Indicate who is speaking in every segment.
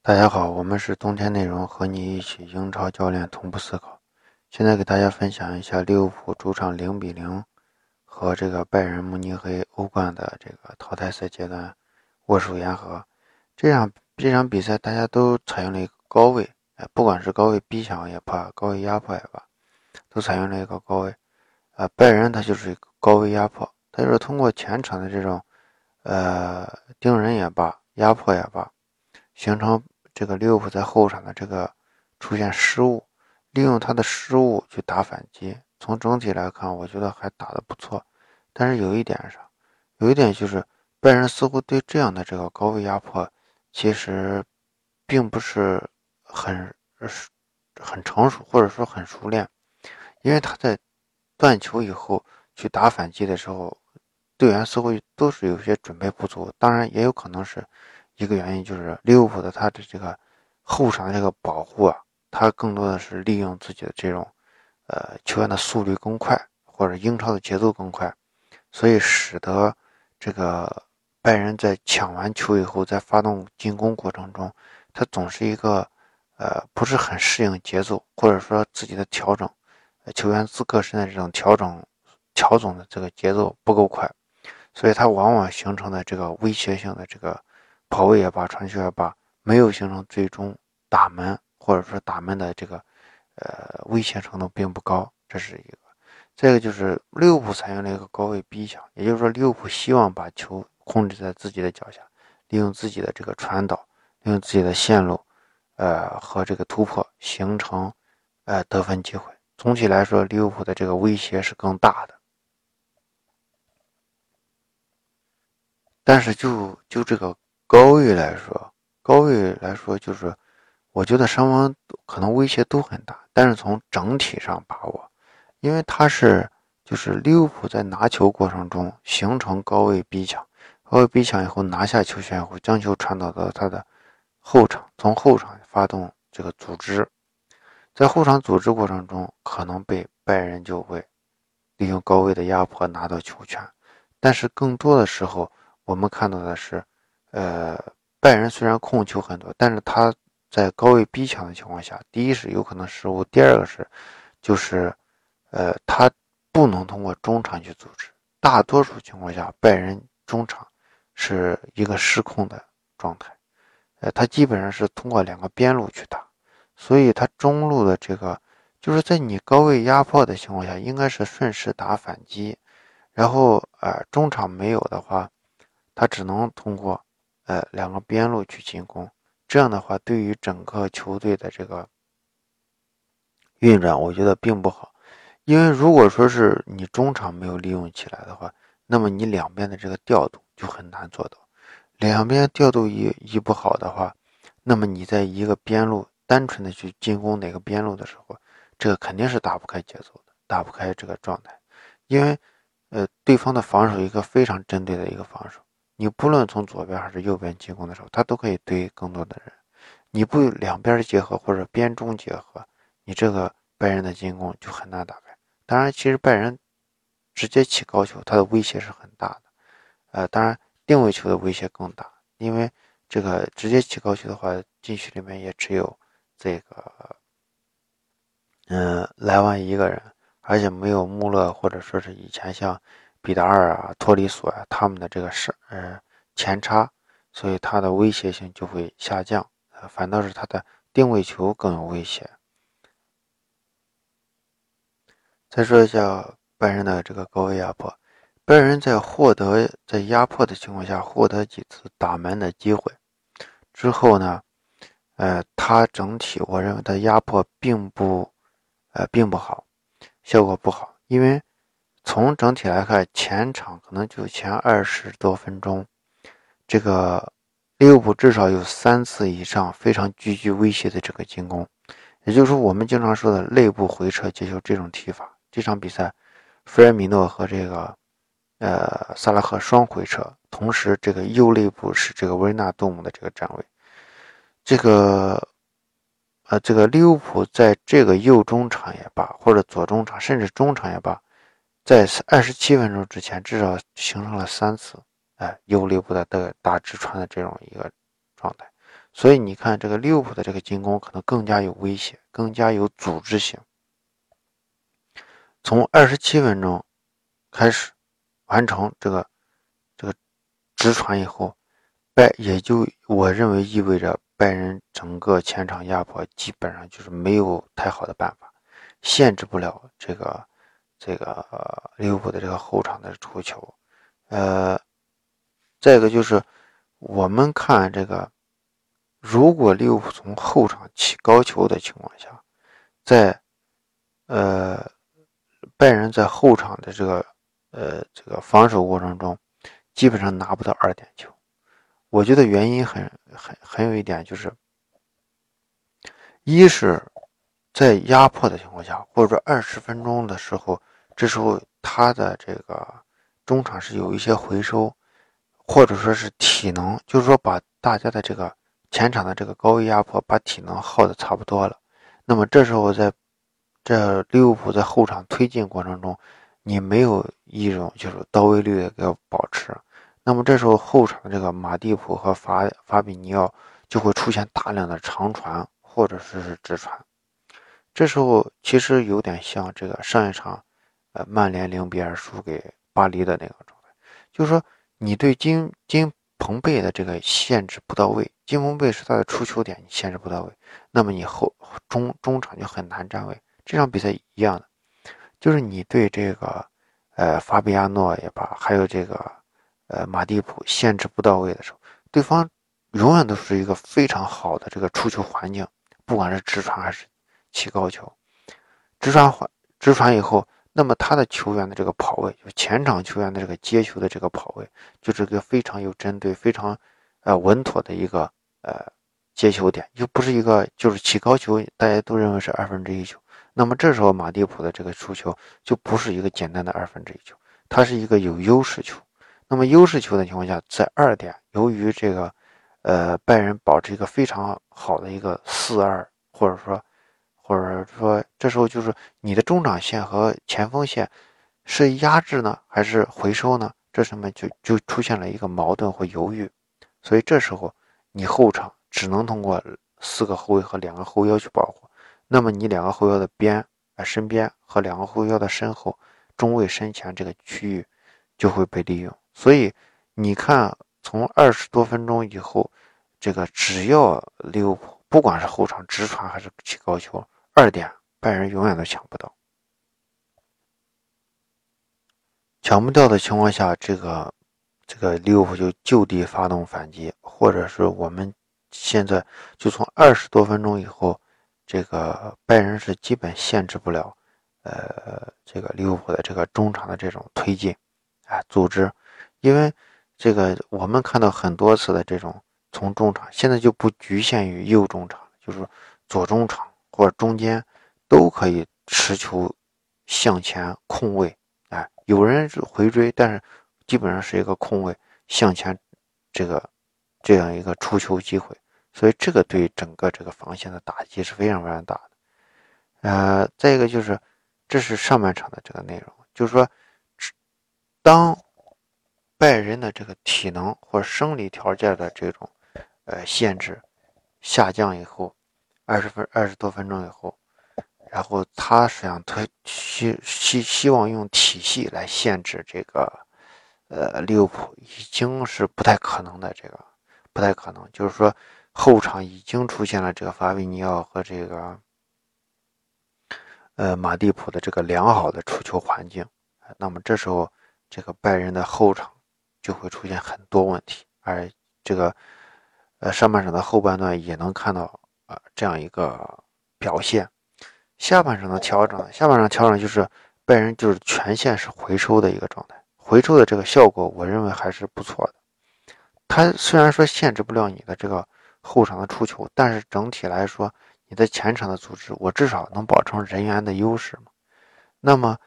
Speaker 1: 大家好，我们是冬天内容，和你一起英超教练同步思考。现在给大家分享一下利物浦主场零比零和这个拜仁慕尼黑欧冠的这个淘汰赛阶段握手言和。这场这场比赛大家都采用了一个高位，哎，不管是高位逼抢也罢，高位压迫也罢，都采用了一个高位。啊，拜仁他就是一个高位压迫，他就是通过前场的这种呃盯人也罢，压迫也罢，形成。这个利物浦在后场的这个出现失误，利用他的失误去打反击。从整体来看，我觉得还打得不错。但是有一点上，有一点就是拜仁似乎对这样的这个高位压迫，其实并不是很很成熟，或者说很熟练。因为他在断球以后去打反击的时候，队员似乎都是有些准备不足。当然，也有可能是。一个原因就是利物浦的他的这个后场这个保护啊，他更多的是利用自己的这种，呃，球员的速率更快，或者英超的节奏更快，所以使得这个拜仁在抢完球以后，在发动进攻过程中，他总是一个呃不是很适应节奏，或者说自己的调整，球员自个身的这种调整调整的这个节奏不够快，所以他往往形成的这个威胁性的这个。跑位也罢，传球也罢，没有形成最终打门，或者说打门的这个，呃，威胁程度并不高，这是一个。再一个就是利物浦采用了一个高位逼抢，也就是说利物浦希望把球控制在自己的脚下，利用自己的这个传导，利用自己的线路，呃，和这个突破形成，呃，得分机会。总体来说，利物浦的这个威胁是更大的。但是就就这个。高位来说，高位来说就是，我觉得双方可能威胁都很大，但是从整体上把握，因为他是就是利物浦在拿球过程中形成高位逼抢，高位逼抢以后拿下球权以后，将球传导到他的后场，从后场发动这个组织，在后场组织过程中可能被拜仁就会利用高位的压迫拿到球权，但是更多的时候我们看到的是。呃，拜仁虽然控球很多，但是他在高位逼抢的情况下，第一是有可能失误，第二个是，就是，呃，他不能通过中场去组织。大多数情况下，拜仁中场是一个失控的状态，呃，他基本上是通过两个边路去打，所以他中路的这个，就是在你高位压迫的情况下，应该是顺势打反击，然后，呃，中场没有的话，他只能通过。呃，两个边路去进攻，这样的话，对于整个球队的这个运转，我觉得并不好。因为如果说是你中场没有利用起来的话，那么你两边的这个调度就很难做到。两边调度一一不好的话，那么你在一个边路单纯的去进攻哪个边路的时候，这个肯定是打不开节奏的，打不开这个状态。因为，呃，对方的防守一个非常针对的一个防守。你不论从左边还是右边进攻的时候，他都可以堆更多的人。你不两边结合或者边中结合，你这个拜仁的进攻就很难打开。当然，其实拜仁直接起高球，他的威胁是很大的。呃，当然定位球的威胁更大，因为这个直接起高球的话，禁区里面也只有这个嗯莱万一个人，而且没有穆勒或者说是以前像。比达尔啊，托里索啊，他们的这个是呃前插，所以他的威胁性就会下降，呃，反倒是他的定位球更有威胁。再说一下拜仁的这个高位压迫，拜仁在获得在压迫的情况下获得几次打门的机会之后呢，呃，他整体我认为他压迫并不，呃，并不好，效果不好，因为。从整体来看，前场可能就前二十多分钟，这个利物浦至少有三次以上非常具具威胁的这个进攻，也就是说我们经常说的内部回撤接球这种踢法。这场比赛，弗尔米诺和这个呃萨拉赫双回撤，同时这个右内部是这个维纳杜姆的这个站位，这个呃这个利物浦在这个右中场也罢，或者左中场，甚至中场也罢。在二十七分钟之前，至少形成了三次，哎，右肋部的的打直传的这种一个状态，所以你看这个利物浦的这个进攻可能更加有威胁，更加有组织性。从二十七分钟开始完成这个这个直传以后，拜也就我认为意味着拜仁整个前场压迫基本上就是没有太好的办法，限制不了这个这个利物浦的这个后场的出球。呃，再一个就是我们看这个，如果利物浦从后场起高球的情况下，在呃。拜仁在后场的这个呃这个防守过程中，基本上拿不到二点球。我觉得原因很很很有一点就是，一是，在压迫的情况下，或者说二十分钟的时候，这时候他的这个中场是有一些回收，或者说是体能，就是说把大家的这个前场的这个高位压迫，把体能耗的差不多了。那么这时候在这利物浦在后场推进过程中，你没有一种就是到位率的个保持，那么这时候后场这个马蒂普和法法比尼奥就会出现大量的长传或者说是直传，这时候其实有点像这个上一场，曼联零比二输给巴黎的那个状态，就是说你对金金彭贝的这个限制不到位，金彭贝是他的出球点，你限制不到位，那么你后中中场就很难站位。这场比赛一样的，就是你对这个，呃，法比亚诺也罢，还有这个，呃，马蒂普限制不到位的时候，对方永远都是一个非常好的这个出球环境，不管是直传还是起高球，直传环直传以后，那么他的球员的这个跑位，就前场球员的这个接球的这个跑位，就是个非常有针对、非常，呃，稳妥的一个呃接球点，又不是一个就是起高球，大家都认为是二分之一球。那么这时候马蒂普的这个出球就不是一个简单的二分之一球，它是一个有优势球。那么优势球的情况下，在二点，由于这个，呃，拜仁保持一个非常好的一个四二，或者说，或者说这时候就是你的中场线和前锋线是压制呢，还是回收呢？这上面就就出现了一个矛盾或犹豫。所以这时候你后场只能通过四个后卫和两个后腰去保护。那么你两个后腰的边啊身边和两个后腰的身后中卫身前这个区域就会被利用，所以你看从二十多分钟以后，这个只要利物浦不管是后场直传还是起高球，二点拜仁永远都抢不到，抢不到的情况下，这个这个利物浦就就地发动反击，或者是我们现在就从二十多分钟以后。这个拜仁是基本限制不了，呃，这个利物浦的这个中场的这种推进，啊，组织，因为这个我们看到很多次的这种从中场，现在就不局限于右中场，就是左中场或者中间都可以持球向前控位，哎，有人是回追，但是基本上是一个控位向前，这个这样一个出球机会。所以这个对整个这个防线的打击是非常非常大的，呃，再一个就是，这是上半场的这个内容，就是说，当拜仁的这个体能或生理条件的这种呃限制下降以后，二十分二十多分钟以后，然后他想推希希希望用体系来限制这个呃利物浦，已经是不太可能的，这个不太可能，就是说。后场已经出现了这个法比尼奥和这个，呃马蒂普的这个良好的出球环境，那么这时候这个拜仁的后场就会出现很多问题，而这个，呃上半场的后半段也能看到啊这样一个表现，下半场的调整，下半场调整就是拜仁就是全线是回收的一个状态，回收的这个效果我认为还是不错的，他虽然说限制不了你的这个。后场的出球，但是整体来说，你的前场的组织，我至少能保证人员的优势嘛。那么，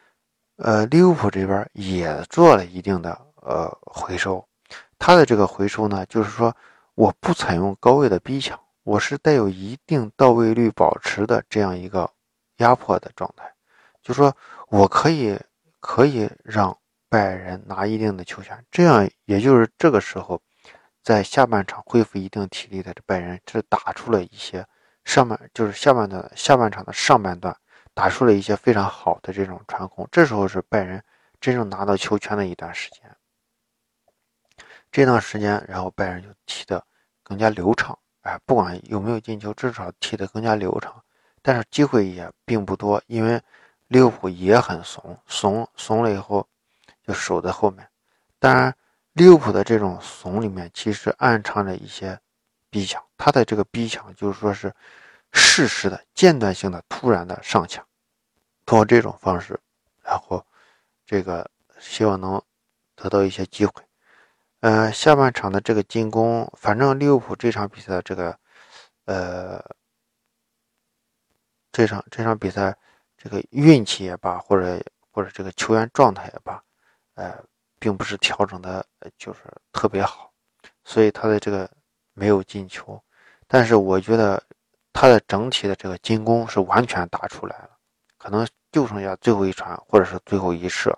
Speaker 1: 呃，利物浦这边也做了一定的呃回收，他的这个回收呢，就是说我不采用高位的逼抢，我是带有一定到位率保持的这样一个压迫的状态，就说我可以可以让拜仁拿一定的球权，这样也就是这个时候。在下半场恢复一定体力的这拜仁，是打出了一些上半就是下半段下半场的上半段打出了一些非常好的这种传控，这时候是拜仁真正拿到球权的一段时间。这段时间，然后拜仁就踢得更加流畅，哎，不管有没有进球，至少踢得更加流畅。但是机会也并不多，因为利物浦也很怂，怂怂了以后就守在后面。当然，利物浦的这种怂里面其实暗藏着一些逼抢，他的这个逼抢就是说是适时的、间断性的、突然的上抢，通过这种方式，然后这个希望能得到一些机会。呃，下半场的这个进攻，反正利物浦这场比赛的这个，呃，这场这场比赛这个运气也罢，或者或者这个球员状态也罢，呃，并不是调整的，就是特别好，所以他的这个没有进球。但是我觉得他的整体的这个进攻是完全打出来了，可能就剩下最后一传或者是最后一射，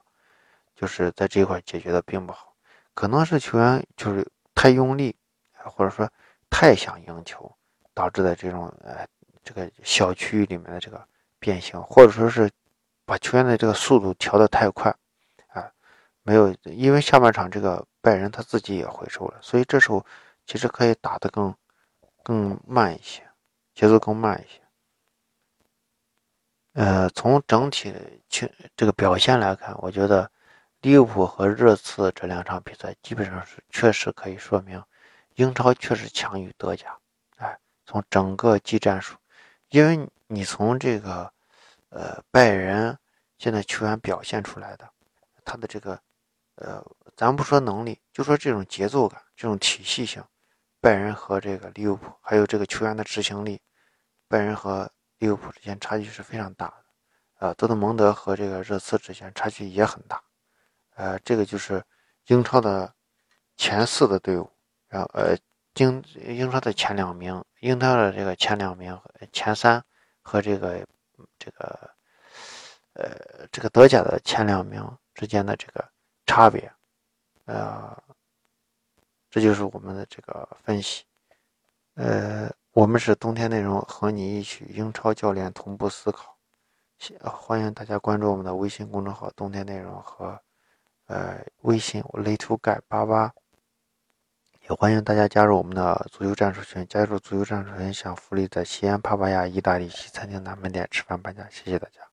Speaker 1: 就是在这一块解决的并不好。可能是球员就是太用力，或者说太想赢球，导致的这种呃这个小区域里面的这个变形，或者说是把球员的这个速度调得太快，啊，没有，因为下半场这个拜仁他自己也回收了，所以这时候其实可以打得更更慢一些，节奏更慢一些。呃，从整体情这个表现来看，我觉得。利物浦和热刺这两场比赛基本上是确实可以说明，英超确实强于德甲。哎，从整个技战术，因为你从这个，呃，拜仁现在球员表现出来的，他的这个，呃，咱不说能力，就说这种节奏感、这种体系性，拜仁和这个利物浦，还有这个球员的执行力，拜仁和利物浦之间差距是非常大的。呃，多特蒙德和这个热刺之间差距也很大。呃，这个就是英超的前四的队伍，然后呃，英英超的前两名，英超的这个前两名、前三和这个这个呃这个德甲的前两名之间的这个差别，呃，这就是我们的这个分析。呃，我们是冬天内容和你一起英超教练同步思考，欢迎大家关注我们的微信公众号“冬天内容”和。呃，微信我雷图盖八八，也欢迎大家加入我们的足球战术群。加入足球战术群享福利，在西安帕帕亚意大利西餐厅南门店吃饭半价。谢谢大家。